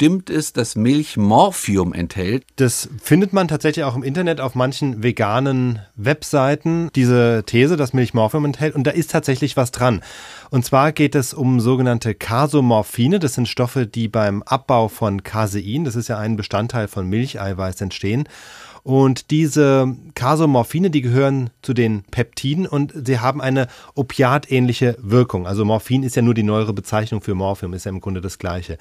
stimmt es, dass Milch Morphium enthält? Das findet man tatsächlich auch im Internet auf manchen veganen Webseiten, diese These, dass Milch Morphium enthält. Und da ist tatsächlich was dran. Und zwar geht es um sogenannte Casomorphine. Das sind Stoffe, die beim Abbau von Casein, das ist ja ein Bestandteil von Milcheiweiß, entstehen. Und diese Casomorphine, die gehören zu den Peptiden und sie haben eine opiatähnliche Wirkung. Also Morphin ist ja nur die neuere Bezeichnung für Morphium, ist ja im Grunde das gleiche.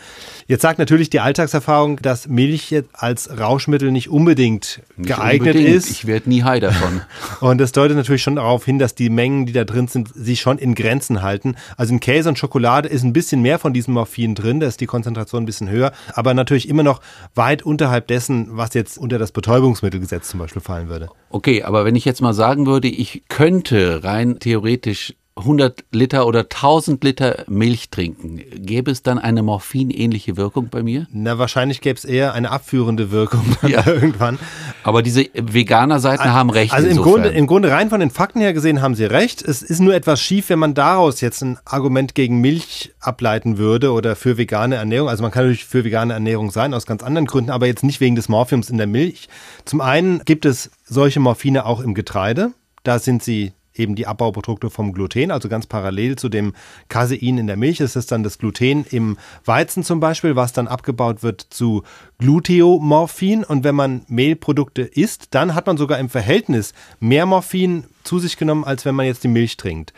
Jetzt sagt natürlich die Alltagserfahrung, dass Milch als Rauschmittel nicht unbedingt nicht geeignet unbedingt. ist. Ich werde nie high davon. und das deutet natürlich schon darauf hin, dass die Mengen, die da drin sind, sich schon in Grenzen halten. Also in Käse und Schokolade ist ein bisschen mehr von diesem Morphin drin, da ist die Konzentration ein bisschen höher, aber natürlich immer noch weit unterhalb dessen, was jetzt unter das Betäubungsmittel Lebensmittelgesetz zum Beispiel fallen würde. Okay, aber wenn ich jetzt mal sagen würde, ich könnte rein theoretisch 100 Liter oder 1000 Liter Milch trinken, gäbe es dann eine morphinähnliche Wirkung bei mir? Na, wahrscheinlich gäbe es eher eine abführende Wirkung ja. irgendwann. Aber diese Veganer-Seiten also, haben recht. Also im Grunde, im Grunde rein von den Fakten her gesehen haben sie recht. Es ist nur etwas schief, wenn man daraus jetzt ein Argument gegen Milch ableiten würde oder für vegane Ernährung. Also man kann natürlich für vegane Ernährung sein, aus ganz anderen Gründen, aber jetzt nicht wegen des Morphiums in der Milch. Zum einen gibt es solche Morphine auch im Getreide. Da sind sie eben die Abbauprodukte vom Gluten, also ganz parallel zu dem Casein in der Milch ist es dann das Gluten im Weizen zum Beispiel, was dann abgebaut wird zu Gluteomorphin. Und wenn man Mehlprodukte isst, dann hat man sogar im Verhältnis mehr Morphin zu sich genommen, als wenn man jetzt die Milch trinkt.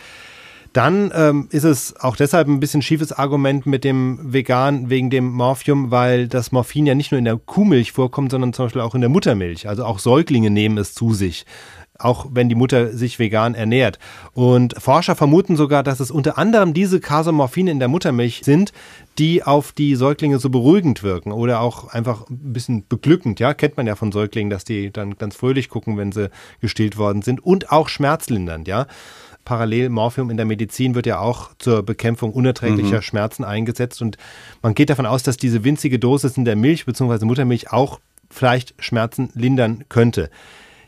Dann ähm, ist es auch deshalb ein bisschen schiefes Argument mit dem Vegan wegen dem Morphium, weil das Morphin ja nicht nur in der Kuhmilch vorkommt, sondern zum Beispiel auch in der Muttermilch. Also auch Säuglinge nehmen es zu sich auch wenn die Mutter sich vegan ernährt. Und Forscher vermuten sogar, dass es unter anderem diese Casomorphine in der Muttermilch sind, die auf die Säuglinge so beruhigend wirken oder auch einfach ein bisschen beglückend. Ja, kennt man ja von Säuglingen, dass die dann ganz fröhlich gucken, wenn sie gestillt worden sind und auch schmerzlindernd. Ja, parallel Morphium in der Medizin wird ja auch zur Bekämpfung unerträglicher mhm. Schmerzen eingesetzt und man geht davon aus, dass diese winzige Dosis in der Milch bzw. Muttermilch auch vielleicht Schmerzen lindern könnte.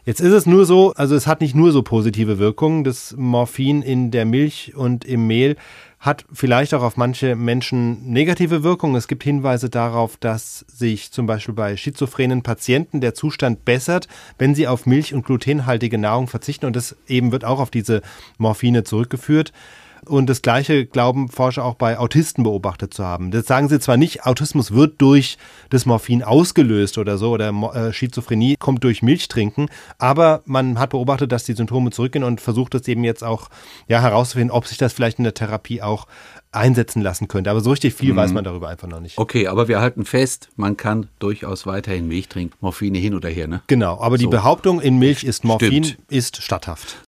Jetzt ist es nur so, also es hat nicht nur so positive Wirkungen. Das Morphin in der Milch und im Mehl hat vielleicht auch auf manche Menschen negative Wirkungen. Es gibt Hinweise darauf, dass sich zum Beispiel bei schizophrenen Patienten der Zustand bessert, wenn sie auf Milch- und glutenhaltige Nahrung verzichten. Und das eben wird auch auf diese Morphine zurückgeführt. Und das Gleiche glauben Forscher auch bei Autisten beobachtet zu haben. Das sagen sie zwar nicht, Autismus wird durch das Morphin ausgelöst oder so, oder äh, Schizophrenie kommt durch Milchtrinken, aber man hat beobachtet, dass die Symptome zurückgehen und versucht es eben jetzt auch ja, herauszufinden, ob sich das vielleicht in der Therapie auch einsetzen lassen könnte. Aber so richtig viel mhm. weiß man darüber einfach noch nicht. Okay, aber wir halten fest, man kann durchaus weiterhin Milch trinken. Morphine hin oder her, ne? Genau, aber so. die Behauptung, in Milch ist Morphin, Stimmt. ist statthaft.